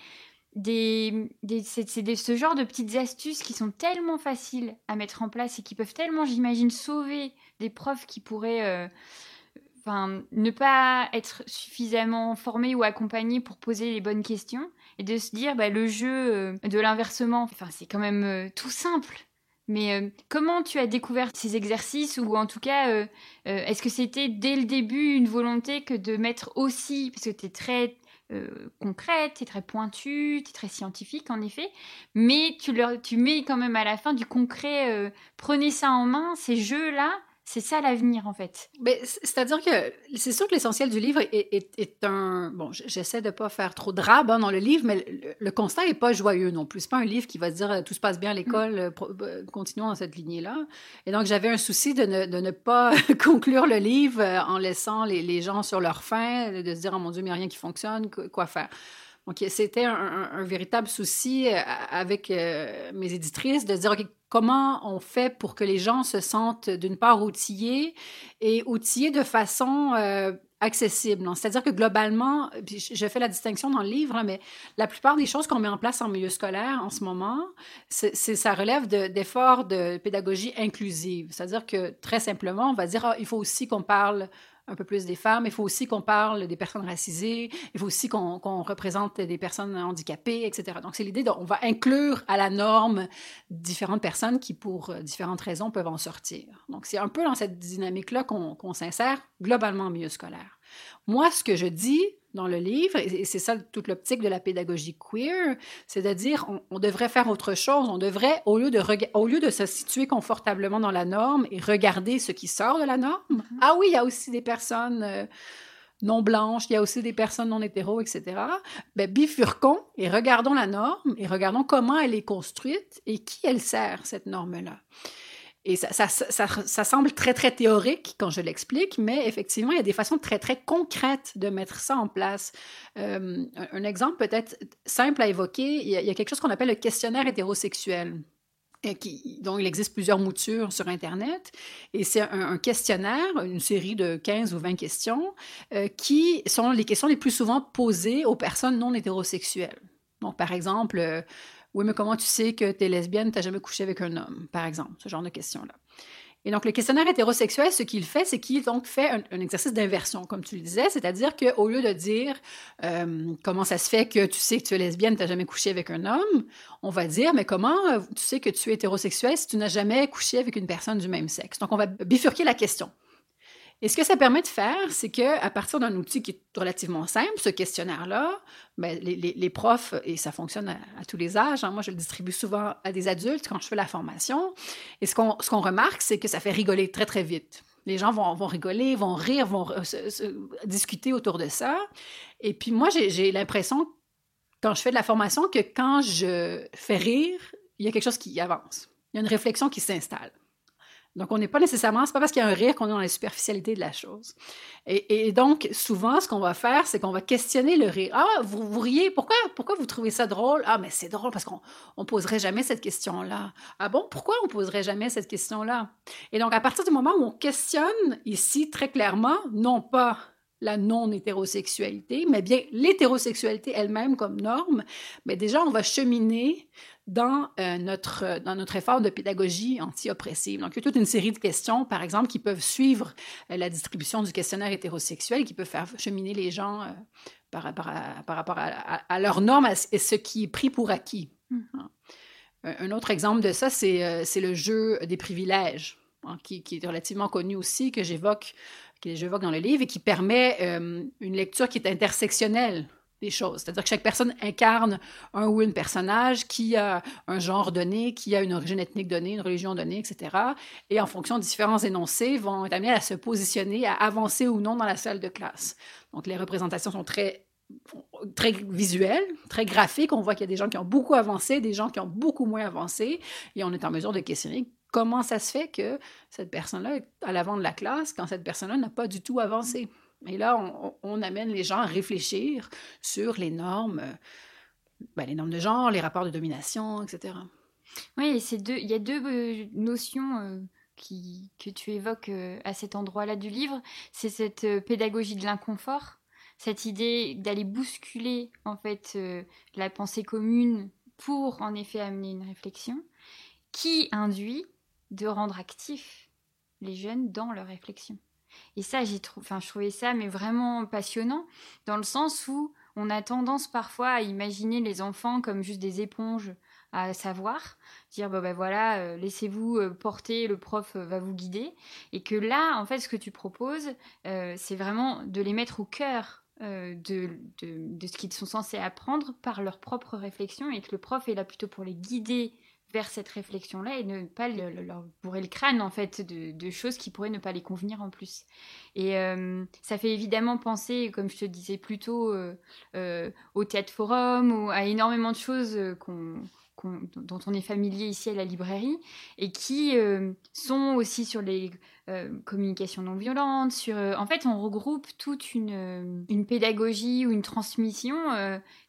des, c'est, ce genre de petites astuces qui sont tellement faciles à mettre en place et qui peuvent tellement, j'imagine, sauver des profs qui pourraient euh, ne pas être suffisamment formés ou accompagnés pour poser les bonnes questions et de se dire bah, le jeu euh, de l'inversement, c'est quand même euh, tout simple. Mais comment tu as découvert ces exercices ou en tout cas, est-ce que c'était dès le début une volonté que de mettre aussi, parce que tu es très euh, concrète, es très pointue, tu es très scientifique en effet, mais tu, leur, tu mets quand même à la fin du concret, euh, prenez ça en main, ces jeux-là, c'est ça l'avenir, en fait. C'est-à-dire que c'est sûr que l'essentiel du livre est, un... Bon, j'essaie de ne pas faire trop de rab hein, dans le livre, mais le, constat n'est pas joyeux non plus. C'est pas un livre qui va dire euh, tout se passe bien à l'école, mm. euh, continuons dans cette lignée-là. Et donc, j'avais un souci de ne, pas *laughs* conclure le livre euh, en laissant les, les, gens sur leur faim, de se dire, oh mon Dieu, mais rien qui fonctionne, quoi faire. Donc, c'était un, véritable souci avec mes éditrices de dire, OK, comment on fait pour que les gens se sentent d'une part outillés et outillés de façon euh, accessible. C'est-à-dire que globalement, je fais la distinction dans le livre, mais la plupart des choses qu'on met en place en milieu scolaire en ce moment, ça relève d'efforts de, pédagogie inclusive. C'est-à-dire que très simplement, on va dire, ah, il faut aussi qu'on parle un peu plus des femmes. Il faut aussi qu'on parle des personnes racisées. Il faut aussi qu'on représente des personnes handicapées, etc. Donc, c'est l'idée on va inclure à la norme différentes personnes qui, pour euh, différentes raisons, peuvent en sortir. Donc, c'est un peu dans cette dynamique-là qu'on s'insère globalement au milieu scolaire. Moi, ce que je dis dans le livre, et c'est ça toute l'optique de la pédagogie queer, c'est de dire on, devrait faire autre chose, on devrait, au lieu, de au lieu de se situer confortablement dans la norme et regarder ce qui sort de la norme, mm-hmm. ah oui, il y a aussi des personnes... Euh, non blanches, il y a aussi des personnes non hétéros, etc. Ben, bifurquons et regardons la norme et regardons comment elle est construite et qui elle sert, cette norme-là. Et ça, ça, ça, semble très, très théorique quand je l'explique, mais effectivement, il y a des façons très, très concrètes de mettre ça en place. Euh, un, exemple peut-être simple à évoquer, il y, a, quelque chose qu'on appelle le questionnaire hétérosexuel. Et qui, dont il existe plusieurs moutures sur Internet. Et c'est un, questionnaire, une série de 15 ou 20 questions, euh, qui sont les questions les plus souvent posées aux personnes non hétérosexuelles. Donc, par exemple, euh, Oui, mais comment tu sais que tu es lesbienne, tu n'as jamais couché avec un homme, par exemple, ce genre de questions-là. Et donc, le questionnaire hétérosexuel, ce qu'il fait, c'est qu'il fait un, exercice d'inversion, comme tu le disais, c'est-à-dire qu'au lieu de dire euh, comment ça se fait que tu sais que tu es lesbienne, tu n'as jamais couché avec un homme, on va dire mais comment euh, tu sais que tu es hétérosexuel si tu n'as jamais couché avec une personne du même sexe. Donc, on va bifurquer la question. Et ce que ça permet de faire, c'est qu'à partir d'un outil qui est relativement simple, ce questionnaire-là, ben, les, profs, et ça fonctionne à, tous les âges, hein, moi je le distribue souvent à des adultes quand je fais la formation, et ce qu'on remarque, c'est que ça fait rigoler très très vite. Les gens vont, vont rigoler, vont rire, vont discuter autour de ça. Et puis moi, j'ai l'impression, quand je fais de la formation, que quand je fais rire, il y a quelque chose qui avance. Il y a une réflexion qui s'installe. Donc, on n'est pas nécessairement, c'est pas parce qu'il y a un rire qu'on est dans la superficialité de la chose. Et, donc, souvent, ce qu'on va faire, c'est qu'on va questionner le rire. Ah, vous, vous riez, pourquoi, pourquoi vous trouvez ça drôle? Ah, mais c'est drôle parce qu'on ne poserait jamais cette question-là. Ah bon, pourquoi on poserait jamais cette question-là? Et donc, à partir du moment où on questionne ici très clairement, non pas la non-hétérosexualité, mais bien l'hétérosexualité elle-même comme norme, mais déjà, on va cheminer dans, euh, notre, dans notre effort de pédagogie anti-oppressive. Donc, il y a toute une série de questions, par exemple, qui peuvent suivre euh, la distribution du questionnaire hétérosexuel, qui peuvent faire cheminer les gens euh, par, rapport à, par rapport à, leurs normes et ce qui est pris pour acquis. Mmh. Hein. Un autre exemple de ça, c'est le jeu des privilèges, hein, qui, qui, est relativement connu aussi, que j'évoque que j'évoque dans le livre et qui permet une lecture qui est intersectionnelle C'est-à-dire que chaque personne incarne un ou une personnage qui a un genre donné, qui a une origine ethnique donnée, une religion donnée, etc. Et en fonction de différents énoncés, vont être amenés à se positionner, à avancer ou non dans la salle de classe. Donc les représentations sont très très visuelles, très graphiques. On voit qu'il y a des gens qui ont beaucoup avancé, des gens qui ont beaucoup moins avancé, et on est en mesure de questionner comment ça se fait que cette personne-là est à l'avant de la classe quand cette personne-là n'a pas du tout avancé. Et là, on, amène les gens à réfléchir sur les normes, euh, ben, les normes de genre, les rapports de domination, etc. Oui, deux, il y a deux euh, notions euh, que tu évoques à cet endroit-là du livre. C'est cette pédagogie de l'inconfort, cette idée d'aller bousculer en fait la pensée commune pour en effet amener une réflexion, qui induit de rendre actifs les jeunes dans leur réflexion. Et ça, j'ai trouvé, enfin, je trouvais ça mais vraiment passionnant dans le sens où on a tendance parfois à imaginer les enfants comme juste des éponges à savoir, dire bah, bah voilà, euh, laissez-vous euh, porter, le prof euh, va vous guider, et que là, en fait, ce que tu proposes, c'est vraiment de les mettre au cœur de, de, de, ce qu'ils sont censés apprendre par leur propre réflexion, et que le prof est là plutôt pour les guider vers cette réflexion-là et ne pas leur bourrer le crâne en fait de, choses qui pourraient ne pas les convenir en plus. Et euh, ça fait évidemment penser, comme je te disais plus tôt, euh, euh, au théâtre forum ou à énormément de choses dont on est familier ici à la librairie et qui sont aussi sur les communications non violentes. Sur, en fait, on regroupe toute une, une pédagogie ou une transmission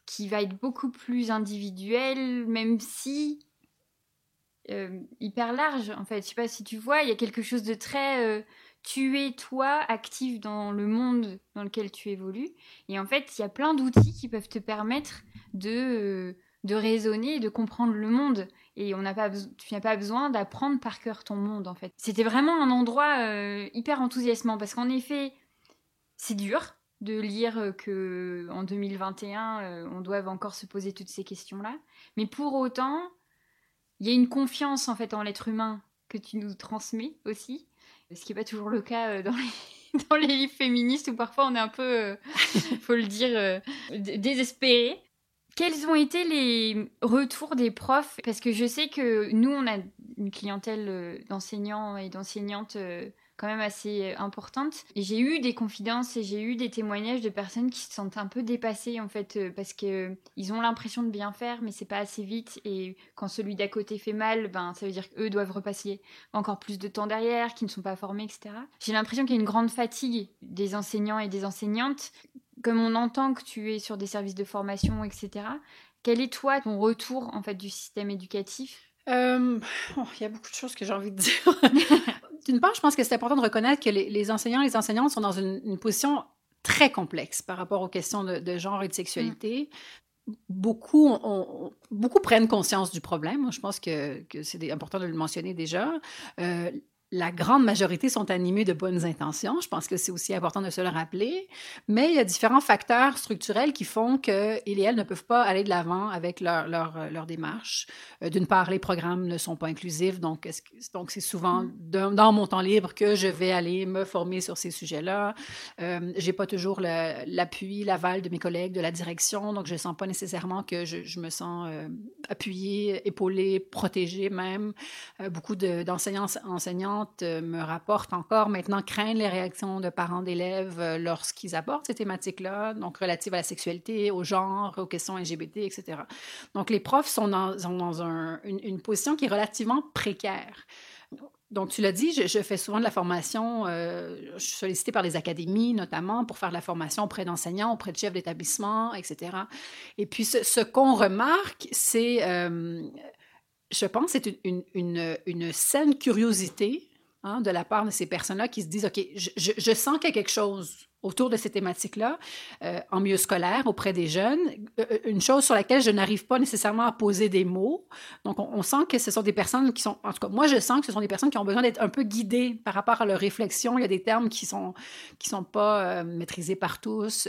qui va être beaucoup plus individuelle, même si euh, hyper large en fait. Je sais pas si tu vois, il y a quelque chose de très euh, tu es toi actif dans le monde dans lequel tu évolues et en fait il y a plein d'outils qui peuvent te permettre de euh, de raisonner et de comprendre le monde et on n'a pas tu n'as pas besoin d'apprendre par cœur ton monde en fait. C'était vraiment un endroit hyper enthousiasmant parce qu'en effet c'est dur de lire que en 2021 on doit encore se poser toutes ces questions là, mais pour autant il y a une confiance en fait en l'être humain que tu nous transmets aussi, ce qui n'est pas toujours le cas euh, dans les, *laughs* dans les livres féministes où parfois on est un peu, euh, faut le dire, euh, désespéré. Quels ont été les retours des profs? Parce que je sais que nous, on a une clientèle d'enseignants et d'enseignantes quand même assez euh, importante. Et j'ai eu des confidences et j'ai eu des témoignages de personnes qui se sentent un peu dépassées en fait euh, parce que euh, ils ont l'impression de bien faire mais c'est pas assez vite et quand celui d'à côté fait mal, ben ça veut dire qu'eux doivent repasser encore plus de temps derrière, qui ne sont pas formés, etc. J'ai l'impression qu'il y a une grande fatigue des enseignants et des enseignantes. Comme on entend que tu es sur des services de formation, etc. Quel est toi ton retour en fait du système éducatif? Il y a beaucoup de choses que j'ai envie de dire. *laughs* D'une part, je pense que c'est important de reconnaître que les, enseignants et les enseignantes sont dans une, position très complexe par rapport aux questions de, genre et de sexualité. beaucoup, beaucoup prennent conscience du problème. Je pense que, c'est important de le mentionner déjà. Euh, la grande majorité sont animés de bonnes intentions. Je pense que c'est aussi important de se le rappeler. Mais il y a différents facteurs structurels qui font qu'ils et elles ne peuvent pas aller de l'avant avec leur, leur, euh, leur démarche. Euh, d'une part, les programmes ne sont pas inclusifs. Donc, c'est souvent mm. dans mon temps libre que je vais aller me former sur ces sujets-là. Euh, j'ai pas toujours l'appui, l'aval de mes collègues de la direction. Donc, je sens pas nécessairement que je, je me sens euh, appuyée, épaulée, protégée même. beaucoup d'enseignants, enseignants euh, me rapportent encore maintenant craignent les réactions de parents d'élèves euh, lorsqu'ils abordent ces thématiques-là, donc relatives à la sexualité, au genre, aux questions LGBT, etc. Donc les profs sont dans, une, position qui est relativement précaire. Donc, tu l'as dit, je, fais souvent de la formation, euh, je suis sollicitée par les académies notamment pour faire de la formation auprès d'enseignants, auprès de chefs d'établissement, etc. Et puis, ce, qu'on remarque, c'est, je pense, c'est une, une, une, saine curiosité Hein, de la part de ces personnes-là qui se disent, OK, je, sens qu'il y a quelque chose autour de ces thématiques-là, euh, en milieu scolaire, auprès des jeunes, euh, euh, une chose sur laquelle je n'arrive pas nécessairement à poser des mots. Donc, on, sent que ce sont des personnes qui sont, en tout cas, moi, je sens que ce sont des personnes qui ont besoin d'être un peu guidées par rapport à leur réflexion. Il y a des termes qui sont qui sont pas maîtrisés par tous,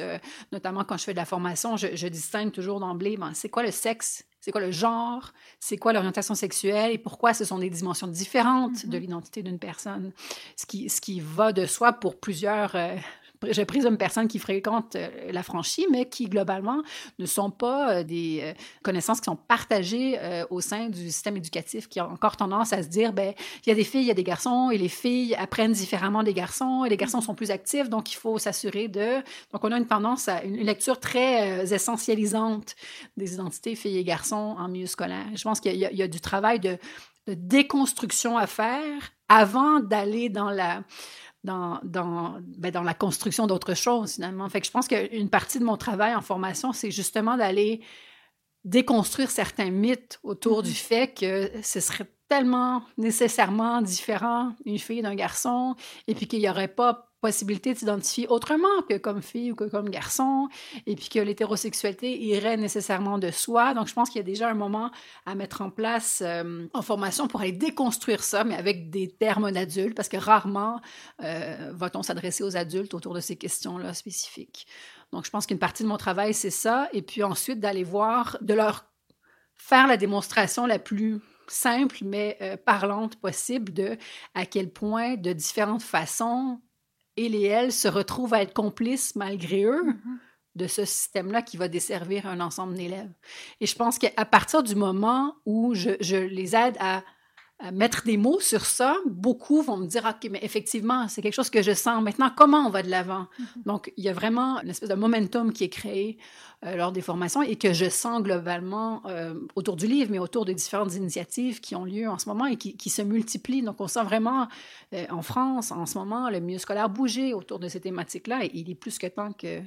notamment quand je fais de la formation, je, je distingue toujours d'emblée, ben, c'est quoi le sexe c'est quoi le genre, c'est quoi l'orientation sexuelle? Et pourquoi ce sont des dimensions différentes de mm-hmm. l'identité d'une personne? Ce qui, ce qui va de soi pour plusieurs, euh, je présume personnes qui fréquentent euh, la franchise, mais qui globalement ne sont pas euh, des euh, connaissances qui sont partagées au sein du système éducatif, qui a encore tendance à se dire, ben il y a des filles, il y a des garçons, et les filles apprennent différemment des garçons, et les garçons sont plus actifs, donc il faut s'assurer de. Donc on a une tendance à une lecture très essentialisante des identités filles et garçons en milieu scolaire. Je pense qu'il y, a du travail de déconstruction à faire avant d'aller dans la dans, dans, ben, dans la construction d'autres choses, finalement. Fait que je pense qu'une partie de mon travail en formation, c'est justement d'aller déconstruire certains mythes autour du mm-hmm. fait que ce serait tellement nécessairement différent une fille d'un garçon et puis qu'il n'y aurait pas possibilité de s'identifier autrement que comme fille ou que comme garçon, et puis que l'hétérosexualité irait nécessairement de soi. Donc, je pense qu'il y a déjà un moment à mettre en place euh, en formation pour aller déconstruire ça, mais avec des termes d'adultes, parce que rarement euh, va-t-on s'adresser aux adultes autour de ces questions-là spécifiques. Donc, je pense qu'une partie de mon travail, c'est ça, et puis ensuite d'aller voir, de leur faire la démonstration la plus simple mais euh, parlante possible de à quel point de différentes façons et les elles se retrouvent à être complices malgré eux mm-hmm. de ce système-là qui va desservir un ensemble d'élèves. Et je pense qu'à partir du moment où je, je les aide à mettre des mots sur ça, beaucoup vont me dire, OK, mais effectivement, c'est quelque chose que je sens. Maintenant, comment on va de l'avant? Mm-hmm. Donc, il y a vraiment une espèce de momentum qui est créé euh, lors des formations et que je sens globalement euh, autour du livre, mais autour des différentes initiatives qui ont lieu en ce moment et qui, qui se multiplient. Donc, on sent vraiment euh, en France, en ce moment, le milieu scolaire bouger autour de ces thématiques-là et il est plus que temps que,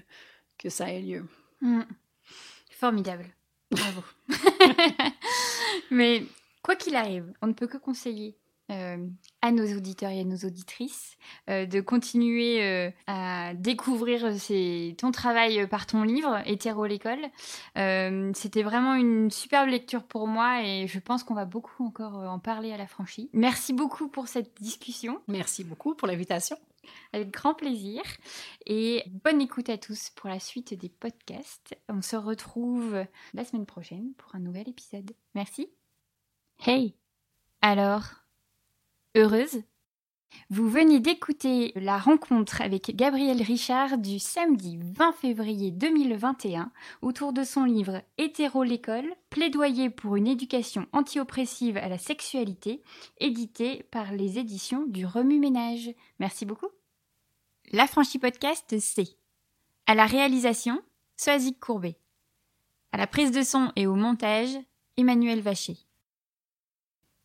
que ça ait lieu. Mm. Formidable. Bravo. *laughs* *laughs* mais Quoi qu'il arrive, on ne peut que conseiller euh, à nos auditeurs et à nos auditrices euh, de continuer euh, à découvrir ton travail par ton livre, Hétéro l'école. C'était vraiment une superbe lecture pour moi et je pense qu'on va beaucoup encore en parler à la franchise. Merci beaucoup pour cette discussion. Merci beaucoup pour l'invitation. Avec grand plaisir. Et bonne écoute à tous pour la suite des podcasts. On se retrouve la semaine prochaine pour un nouvel épisode. Merci. Hey Alors Heureuse? Vous venez d'écouter la rencontre avec Gabriel Richard du samedi 20 février 2021 autour de son livre Hétéro l'école, plaidoyer pour une éducation anti-oppressive à la sexualité, édité par les éditions du Remue-Ménage. Merci beaucoup. La franchise podcast, c'est à la réalisation, Soazic Courbet. À la prise de son et au montage, Emmanuel Vacher.